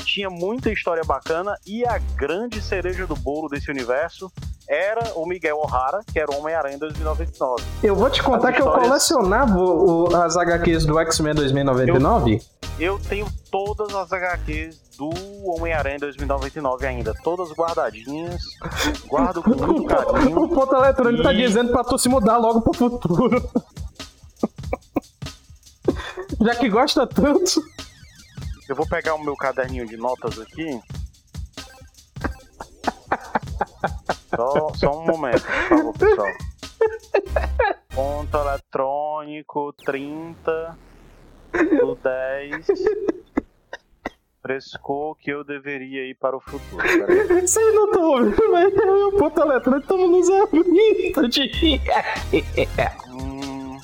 tinha muita história bacana e a grande cereja do bolo desse universo era o Miguel O'Hara, que era o Homem-Aranha 2099. Eu vou te contar as que histórias... eu colecionava o, as HQs do X-Men 2099. Eu, eu tenho todas as HQs do Homem-Aranha 2099 ainda, todas guardadinhas. Guardo com muito carinho. O ponto eletrônico tá e... tá dizendo pra tu se mudar logo pro futuro. Já que gosta tanto. Eu vou pegar o meu caderninho de notas aqui. Só, só um momento, por favor, pessoal. Ponto eletrônico 30 do 10. Frescou que eu deveria ir para o futuro. Vocês não estão ouvindo, mas é o ponto eletrônico estamos nos abrindo de. hum.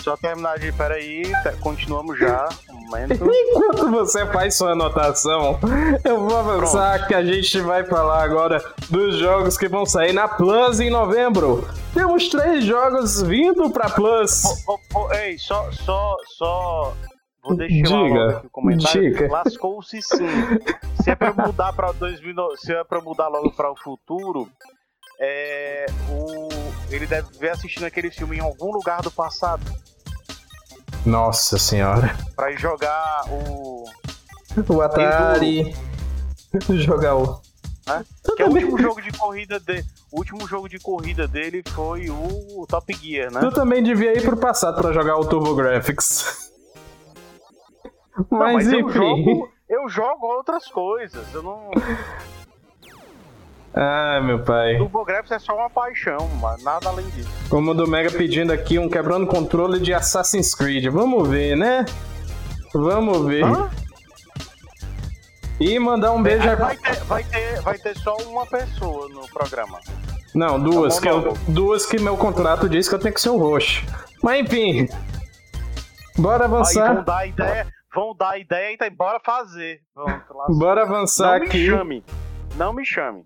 Só terminar de. Peraí, continuamos já. Momento. Enquanto você faz sua anotação, eu vou avançar Pronto. que a gente vai falar agora dos jogos que vão sair na Plus em novembro. Temos três jogos vindo pra Plus. Oh, oh, oh, ei, só, só, só Vou deixar Diga. aqui o comentário. Lascou-se sim. Se é para mudar para 2000, se é para mudar logo para o futuro, é, o, ele deve ver assistindo aquele filme em algum lugar do passado. Nossa senhora. Pra ir jogar o. O Atari. jogar o. É? Que é o último jogo de corrida dele. O último jogo de corrida dele foi o Top Gear, né? Tu também devia ir pro passado pra jogar o Turbo Graphics. Mas, não, mas enfim. Eu jogo, eu jogo outras coisas. Eu não. Ah, meu pai. TurboGrafx é só uma paixão, mas nada além disso. Como o do Mega pedindo aqui um quebrando controle de Assassin's Creed. Vamos ver, né? Vamos ver. Hã? E mandar um beijo é, vai, ter, vai, ter, vai ter só uma pessoa no programa. Não, duas, tá bom, que eu, duas que meu contrato diz que eu tenho que ser o roxo. Mas enfim. Bora avançar. Aí vão dar ideia, vão dar ideia e tá, bora fazer. Pronto, bora avançar Não aqui. Me chame. Não me chame.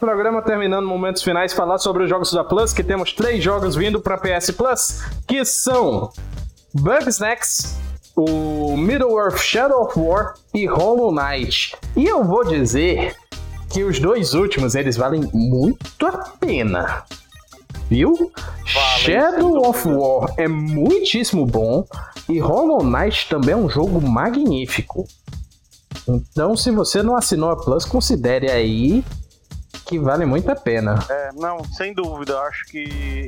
Programa terminando, momentos finais, falar sobre os jogos da Plus, que temos três jogos vindo para PS Plus, que são Bugsnax, o Middle-earth Shadow of War e Hollow Knight. E eu vou dizer que os dois últimos, eles valem muito a pena. Viu? Vale, Shadow of War é muitíssimo bom e Hollow Knight também é um jogo magnífico. Então, se você não assinou a Plus, considere aí que vale muito a pena. É, não, sem dúvida. Eu acho que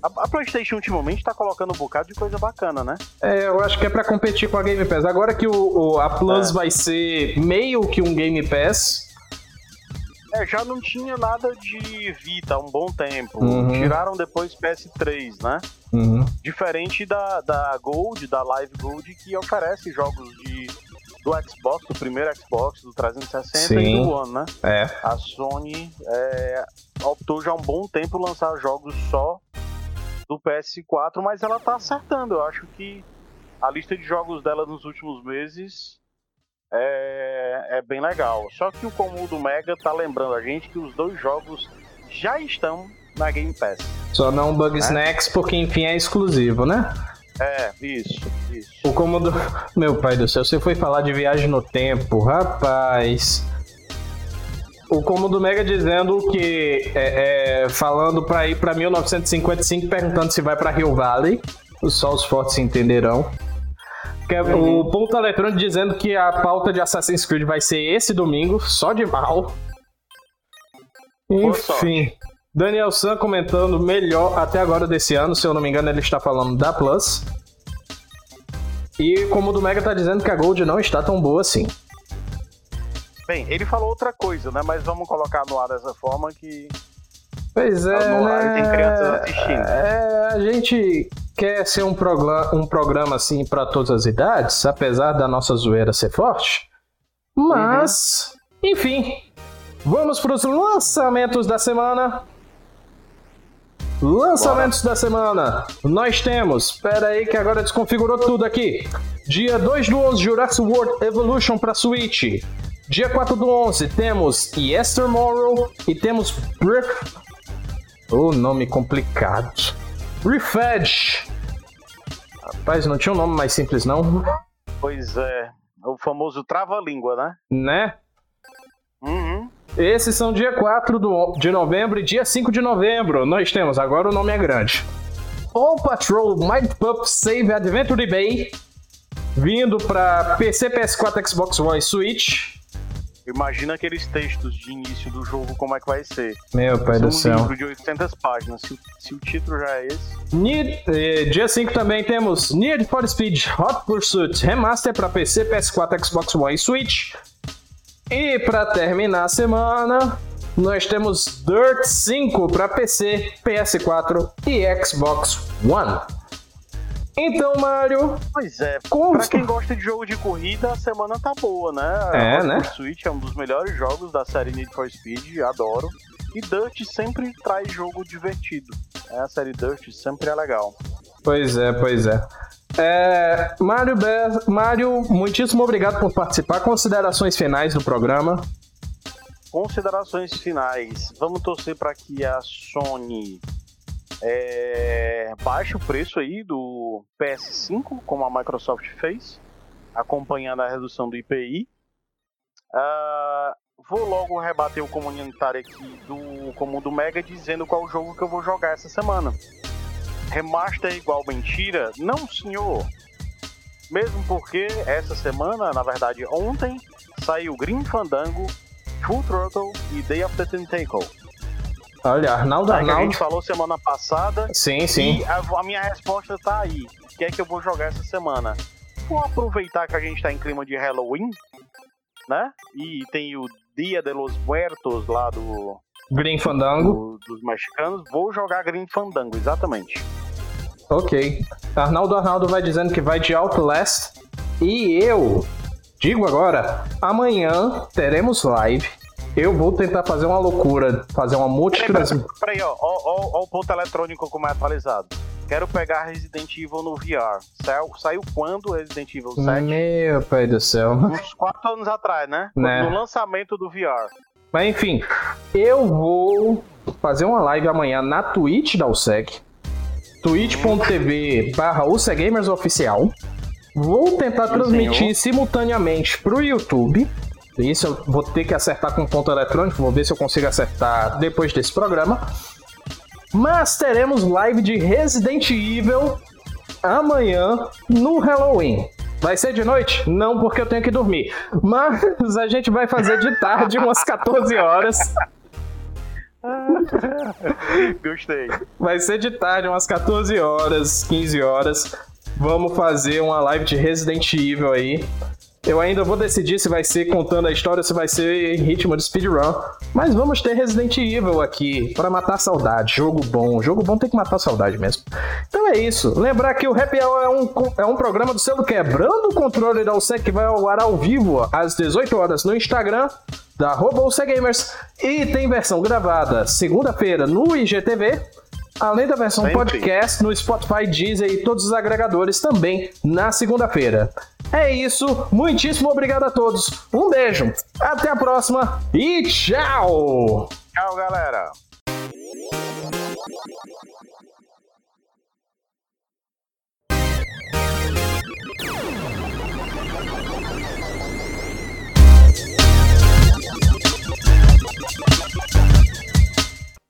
a, PlayStation ultimamente tá colocando um bocado de coisa bacana, né? É, eu acho que é para competir com a Game Pass. Agora que o, o a Plus é. vai ser meio que um Game Pass. É, já não tinha nada de Vita há um bom tempo. Uhum. Tiraram depois PS3, né? Uhum. Diferente da, da Gold, da Live Gold, que oferece jogos de do Xbox, do primeiro Xbox, do 360 Sim. e do One, né? É. A Sony é, optou já há um bom tempo lançar jogos só do PS4, mas ela tá acertando. Eu acho que a lista de jogos dela nos últimos meses é, é bem legal. Só que o comum do Mega tá lembrando a gente que os dois jogos já estão na Game Pass. Só não Bug né? Snacks, porque enfim é exclusivo, né? É, isso, isso. O cômodo. Meu pai do céu, você foi falar de viagem no tempo, rapaz. O cômodo Mega dizendo que. É, é, falando pra ir pra 1955, perguntando se vai pra Rio Valley. Só os fortes entenderão. É uhum. O ponto eletrônico dizendo que a pauta de Assassin's Creed vai ser esse domingo, só de mal. Enfim. Daniel San comentando melhor até agora desse ano, se eu não me engano, ele está falando da Plus. E como o do Mega tá dizendo que a Gold não está tão boa assim. Bem, ele falou outra coisa, né? Mas vamos colocar no ar dessa forma que. Pois é, tá né? Tem crianças assistindo. É, a gente quer ser um, programa, um programa assim para todas as idades, apesar da nossa zoeira ser forte. Mas, uhum. enfim, vamos para os lançamentos da semana. Lançamentos Bora. da semana. Nós temos. Espera aí que agora desconfigurou tudo aqui. Dia 2 do 11, Jurassic World Evolution para Switch. Dia 4 do 11 temos Yestermorrow e temos. O oh, nome complicado. Refedge. Rapaz, não tinha um nome mais simples não? Pois é. O famoso trava-língua, né? Né? Uhum. Esses são dia 4 do, de novembro e dia 5 de novembro. Nós temos, agora o nome é grande. All Patrol Mind Pup Save Adventure Bay. Vindo para PC, PS4, Xbox One e Switch. Imagina aqueles textos de início do jogo, como é que vai ser. Meu pai do céu. um livro de 800 páginas, se, se, o título já é esse. Need, eh, dia 5 também temos Need for Speed Hot Pursuit Remaster para PC, PS4, Xbox One e Switch. E para terminar a semana, nós temos Dirt 5 para PC, PS4 e Xbox One. Então, Mario. Pois é, consta... pra quem gosta de jogo de corrida, a semana tá boa, né? É, né? Switch é um dos melhores jogos da série Need for Speed, adoro. E Dirt sempre traz jogo divertido. É, a série Dirt sempre é legal. Pois é, pois é. É, Mário, Be Mário, muitíssimo obrigado por participar. Considerações finais do programa. Considerações finais. Vamos torcer para que a Sony é, baixe o preço aí do PS5, como a Microsoft fez, acompanhando a redução do IPI. Uh, ah, vou logo rebater o comunitário aqui do como do Mega dizendo qual jogo que eu vou jogar essa semana. Remaster igual mentira? Não, senhor. Mesmo porque essa semana, na verdade ontem, saiu Green Fandango, Full Throttle e Day of the Tentacle. Olha, Arnaldo, é Arnaldo. a gente falou semana passada. Sim, sim. E a, a, minha resposta tá aí. O que é que eu vou jogar essa semana? Vou aproveitar que a gente tá em clima de Halloween, né? E tem o Dia de los Muertos lá do. Green Fandango. Do, dos mexicanos. Vou jogar Green Fandango, exatamente. Ok. Arnaldo Arnaldo vai dizendo que vai de Outlast. E eu digo agora, amanhã teremos live eu vou tentar fazer uma loucura, fazer uma multitransmissão. Peraí, ó, ó, ó, ó, o ponto eletrônico como é atualizado. Quero pegar Resident Evil no VR. Saiu, saiu quando Resident Evil 7? Meu pai do céu. Uns 4 anos atrás, né? né? No lançamento do VR. Mas enfim, eu vou fazer uma live amanhã na Twitch da USEC. twitch.tv barra Oficial. Vou tentar transmitir simultaneamente pro YouTube isso eu vou ter que acertar com ponto eletrônico, vou ver se eu consigo acertar depois desse programa. Mas teremos live de Resident Evil amanhã no Halloween. Vai ser de noite? Não, porque eu tenho que dormir. Mas a gente vai fazer de tarde, umas 14 horas. Gostei. Vai ser de tarde, umas 14 horas, 15 horas. Vamos fazer uma live de Resident Evil aí. Eu ainda vou decidir se vai ser contando a história ou se vai ser em ritmo de speedrun. Mas vamos ter Resident Evil aqui para matar saudade. Jogo bom. Jogo bom tem que matar saudade mesmo. Então é isso. Lembrar que o Happy Hour é um, é um programa do selo Quebrando o Controle da USEC que vai ao ar ao vivo às 18 horas no Instagram da Gamers e tem versão gravada segunda-feira no IGTV além da versão Sempre. podcast no Spotify, Deezer e todos os agregadores também na segunda-feira. É isso, muitíssimo obrigado a todos, um beijo, até a próxima e tchau! Tchau, galera!